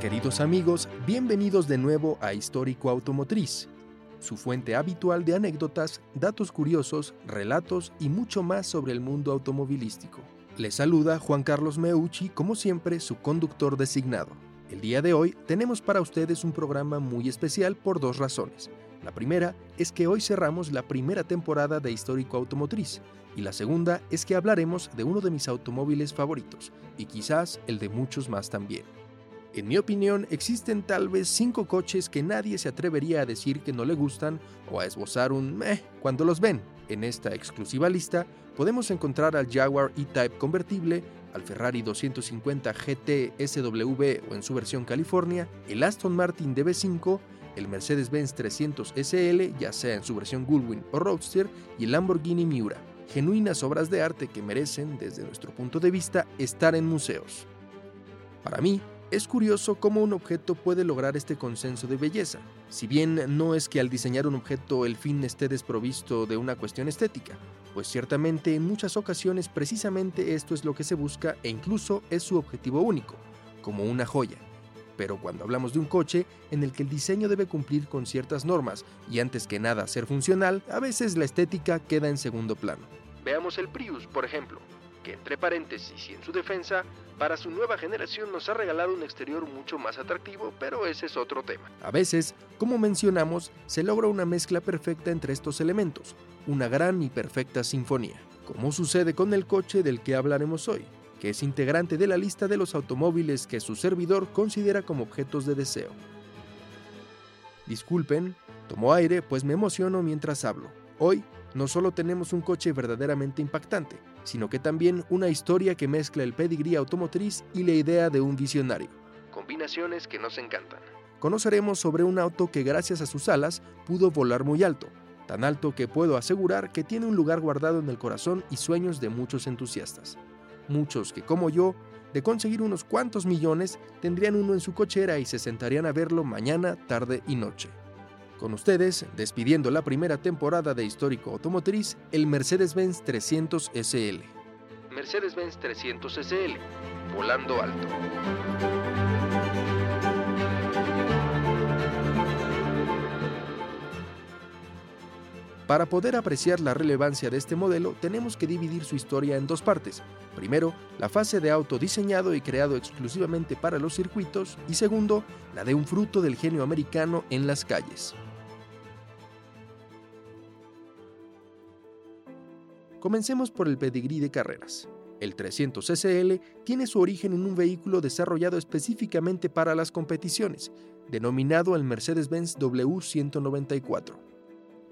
Queridos amigos, bienvenidos de nuevo a Histórico Automotriz, su fuente habitual de anécdotas, datos curiosos, relatos y mucho más sobre el mundo automovilístico. Les saluda Juan Carlos Meucci, como siempre, su conductor designado. El día de hoy tenemos para ustedes un programa muy especial por dos razones. La primera es que hoy cerramos la primera temporada de Histórico Automotriz y la segunda es que hablaremos de uno de mis automóviles favoritos y quizás el de muchos más también. En mi opinión, existen tal vez cinco coches que nadie se atrevería a decir que no le gustan o a esbozar un meh cuando los ven. En esta exclusiva lista podemos encontrar al Jaguar E-Type convertible, al Ferrari 250 GT SW o en su versión California, el Aston Martin DB5, el Mercedes-Benz 300 SL, ya sea en su versión Gullwing o Roadster, y el Lamborghini Miura, genuinas obras de arte que merecen, desde nuestro punto de vista, estar en museos. Para mí, es curioso cómo un objeto puede lograr este consenso de belleza, si bien no es que al diseñar un objeto el fin esté desprovisto de una cuestión estética, pues ciertamente en muchas ocasiones precisamente esto es lo que se busca e incluso es su objetivo único, como una joya. Pero cuando hablamos de un coche en el que el diseño debe cumplir con ciertas normas y antes que nada ser funcional, a veces la estética queda en segundo plano. Veamos el Prius, por ejemplo que entre paréntesis y en su defensa, para su nueva generación nos ha regalado un exterior mucho más atractivo, pero ese es otro tema. A veces, como mencionamos, se logra una mezcla perfecta entre estos elementos, una gran y perfecta sinfonía, como sucede con el coche del que hablaremos hoy, que es integrante de la lista de los automóviles que su servidor considera como objetos de deseo. Disculpen, tomo aire pues me emociono mientras hablo. Hoy no solo tenemos un coche verdaderamente impactante, sino que también una historia que mezcla el pedigrí automotriz y la idea de un visionario. Combinaciones que nos encantan. Conoceremos sobre un auto que gracias a sus alas pudo volar muy alto, tan alto que puedo asegurar que tiene un lugar guardado en el corazón y sueños de muchos entusiastas. Muchos que, como yo, de conseguir unos cuantos millones, tendrían uno en su cochera y se sentarían a verlo mañana, tarde y noche. Con ustedes, despidiendo la primera temporada de Histórico Automotriz, el Mercedes-Benz 300 SL. Mercedes-Benz 300 SL, volando alto. Para poder apreciar la relevancia de este modelo, tenemos que dividir su historia en dos partes. Primero, la fase de auto diseñado y creado exclusivamente para los circuitos, y segundo, la de un fruto del genio americano en las calles. Comencemos por el pedigrí de carreras. El 300 SL tiene su origen en un vehículo desarrollado específicamente para las competiciones, denominado el Mercedes-Benz W194.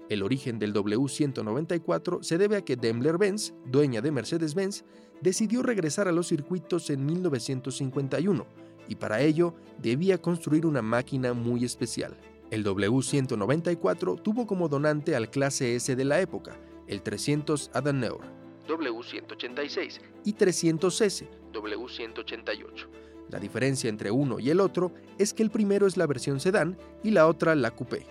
El origen del W194 se debe a que Daimler-Benz, dueña de Mercedes-Benz, decidió regresar a los circuitos en 1951 y para ello debía construir una máquina muy especial. El W194 tuvo como donante al clase S de la época, el 300 Adenauer W186 y 300S W188. La diferencia entre uno y el otro es que el primero es la versión sedán y la otra la coupé.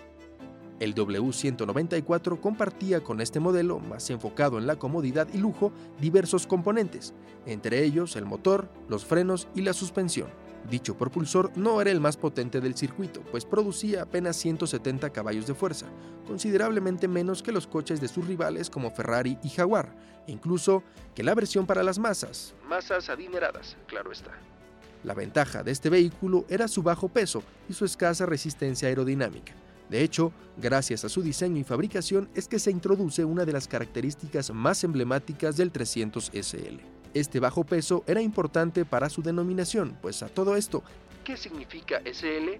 El W194 compartía con este modelo, más enfocado en la comodidad y lujo, diversos componentes, entre ellos el motor, los frenos y la suspensión. Dicho propulsor no era el más potente del circuito, pues producía apenas 170 caballos de fuerza, considerablemente menos que los coches de sus rivales como Ferrari y Jaguar, e incluso que la versión para las masas, masas adineradas, claro está. La ventaja de este vehículo era su bajo peso y su escasa resistencia aerodinámica. De hecho, gracias a su diseño y fabricación es que se introduce una de las características más emblemáticas del 300 SL. Este bajo peso era importante para su denominación, pues a todo esto, ¿qué significa SL?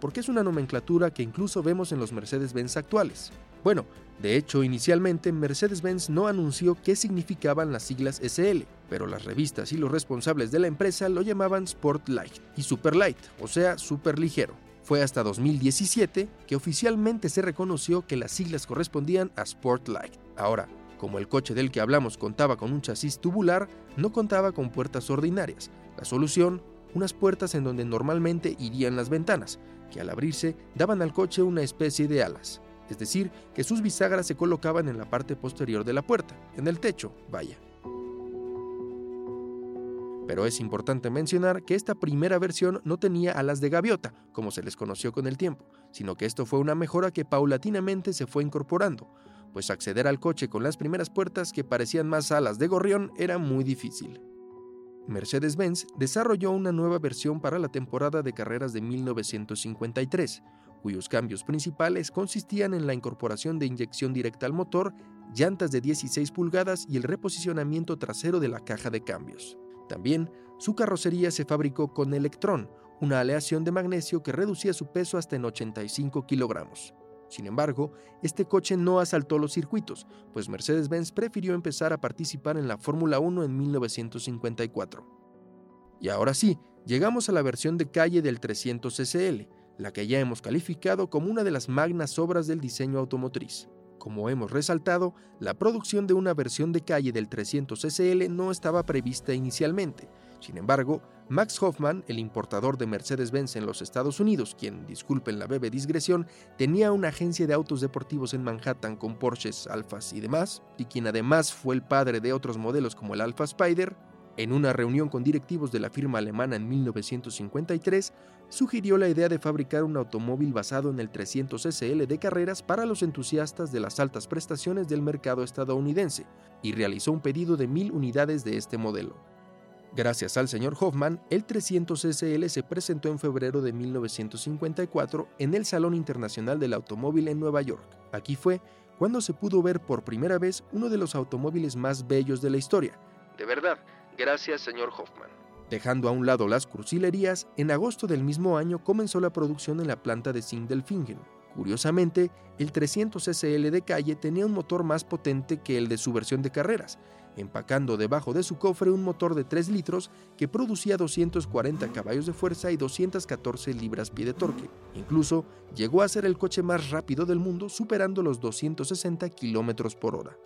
Porque es una nomenclatura que incluso vemos en los Mercedes-Benz actuales. Bueno, de hecho, inicialmente Mercedes-Benz no anunció qué significaban las siglas SL, pero las revistas y los responsables de la empresa lo llamaban Sport Light y Super Light, o sea, super ligero. Fue hasta 2017 que oficialmente se reconoció que las siglas correspondían a Sport Light. Ahora, como el coche del que hablamos contaba con un chasis tubular, no contaba con puertas ordinarias. La solución, unas puertas en donde normalmente irían las ventanas, que al abrirse daban al coche una especie de alas, es decir, que sus bisagras se colocaban en la parte posterior de la puerta, en el techo, vaya. Pero es importante mencionar que esta primera versión no tenía alas de gaviota, como se les conoció con el tiempo, sino que esto fue una mejora que paulatinamente se fue incorporando, pues acceder al coche con las primeras puertas que parecían más alas de gorrión era muy difícil. Mercedes-Benz desarrolló una nueva versión para la temporada de carreras de 1953, cuyos cambios principales consistían en la incorporación de inyección directa al motor, llantas de 16 pulgadas y el reposicionamiento trasero de la caja de cambios. También, su carrocería se fabricó con Electron, una aleación de magnesio que reducía su peso hasta en 85 kilogramos. Sin embargo, este coche no asaltó los circuitos, pues Mercedes-Benz prefirió empezar a participar en la Fórmula 1 en 1954. Y ahora sí, llegamos a la versión de calle del 300 SL, la que ya hemos calificado como una de las magnas obras del diseño automotriz. Como hemos resaltado, la producción de una versión de calle del 300 SL no estaba prevista inicialmente. Sin embargo, Max Hoffman, el importador de Mercedes-Benz en los Estados Unidos, quien, disculpen la breve digresión, tenía una agencia de autos deportivos en Manhattan con Porsches, Alfas y demás, y quien además fue el padre de otros modelos como el Alfa Spider, en una reunión con directivos de la firma alemana en 1953, sugirió la idea de fabricar un automóvil basado en el 300 SL de carreras para los entusiastas de las altas prestaciones del mercado estadounidense y realizó un pedido de mil unidades de este modelo. Gracias al señor Hoffman, el 300 SL se presentó en febrero de 1954 en el Salón Internacional del Automóvil en Nueva York. Aquí fue cuando se pudo ver por primera vez uno de los automóviles más bellos de la historia. De verdad, gracias señor Hoffman. Dejando a un lado las cursilerías, en agosto del mismo año comenzó la producción en la planta de Sindelfingen. Curiosamente, el 300 SL de calle tenía un motor más potente que el de su versión de carreras, empacando debajo de su cofre un motor de 3 litros que producía 240 caballos de fuerza y 214 libras-pie de torque. Incluso llegó a ser el coche más rápido del mundo, superando los 260 kilómetros por hora.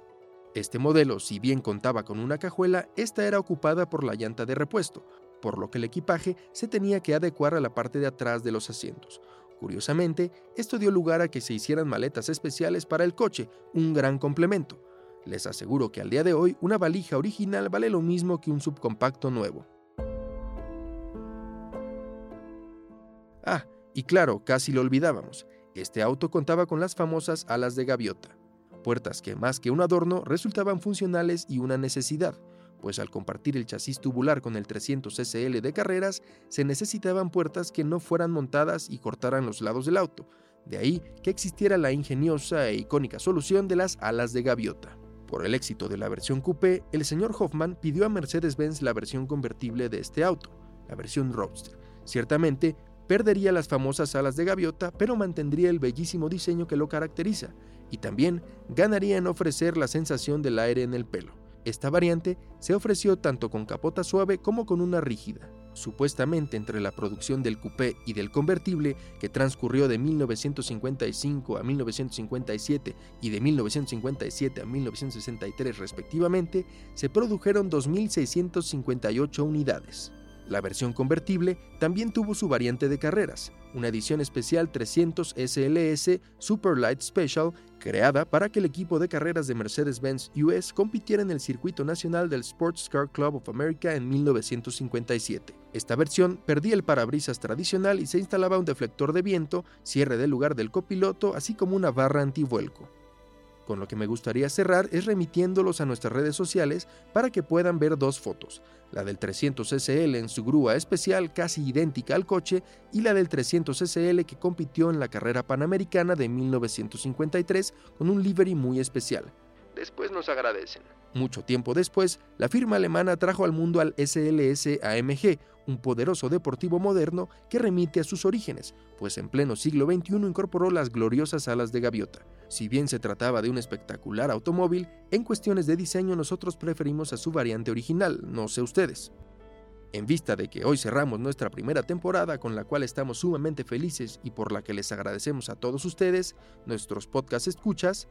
Este modelo, si bien contaba con una cajuela, esta era ocupada por la llanta de repuesto, por lo que el equipaje se tenía que adecuar a la parte de atrás de los asientos. Curiosamente, esto dio lugar a que se hicieran maletas especiales para el coche, un gran complemento. Les aseguro que al día de hoy una valija original vale lo mismo que un subcompacto nuevo. Ah, y claro, casi lo olvidábamos, este auto contaba con las famosas alas de gaviota, puertas que más que un adorno resultaban funcionales y una necesidad, pues al compartir el chasis tubular con el 300 SL de carreras, se necesitaban puertas que no fueran montadas y cortaran los lados del auto, de ahí que existiera la ingeniosa e icónica solución de las alas de gaviota. Por el éxito de la versión coupé, el señor Hoffman pidió a Mercedes-Benz la versión convertible de este auto, la versión Roadster. Ciertamente, perdería las famosas alas de gaviota, pero mantendría el bellísimo diseño que lo caracteriza, y también ganaría en ofrecer la sensación del aire en el pelo. Esta variante se ofreció tanto con capota suave como con una rígida. Supuestamente entre la producción del coupé y del convertible, que transcurrió de 1955 a 1957 y de 1957 a 1963 respectivamente, se produjeron 2.658 unidades. La versión convertible también tuvo su variante de carreras, una edición especial 300 SLS Super Light Special creada para que el equipo de carreras de Mercedes-Benz US compitiera en el circuito nacional del Sports Car Club of America en 1957. Esta versión perdía el parabrisas tradicional y se instalaba un deflector de viento, cierre del lugar del copiloto, así como una barra antivuelco. Con lo que me gustaría cerrar es remitiéndolos a nuestras redes sociales para que puedan ver dos fotos, la del 300 SL en su grúa especial casi idéntica al coche y la del 300 SL que compitió en la carrera panamericana de 1953 con un livery muy especial. Después nos agradecen. Mucho tiempo después, la firma alemana trajo al mundo al SLS AMG, un poderoso deportivo moderno que remite a sus orígenes, pues en pleno siglo XXI incorporó las gloriosas alas de gaviota. Si bien se trataba de un espectacular automóvil, en cuestiones de diseño nosotros preferimos a su variante original, no sé ustedes. En vista de que hoy cerramos nuestra primera temporada con la cual estamos sumamente felices y por la que les agradecemos a todos ustedes, nuestros podcast escuchas,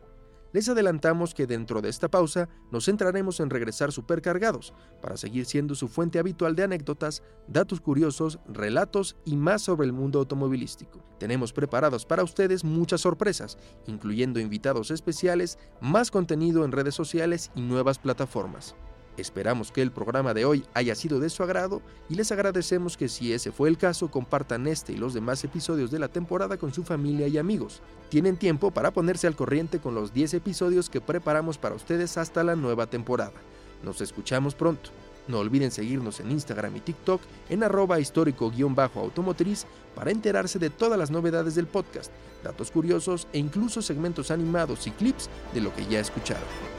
les adelantamos que dentro de esta pausa nos centraremos en regresar supercargados para seguir siendo su fuente habitual de anécdotas, datos curiosos, relatos y más sobre el mundo automovilístico. Tenemos preparados para ustedes muchas sorpresas, incluyendo invitados especiales, más contenido en redes sociales y nuevas plataformas. Esperamos que el programa de hoy haya sido de su agrado y les agradecemos que si ese fue el caso compartan este y los demás episodios de la temporada con su familia y amigos. Tienen tiempo para ponerse al corriente con los 10 episodios que preparamos para ustedes hasta la nueva temporada. Nos escuchamos pronto. No olviden seguirnos en Instagram y TikTok en arroba histórico-automotriz para enterarse de todas las novedades del podcast, datos curiosos e incluso segmentos animados y clips de lo que ya escucharon.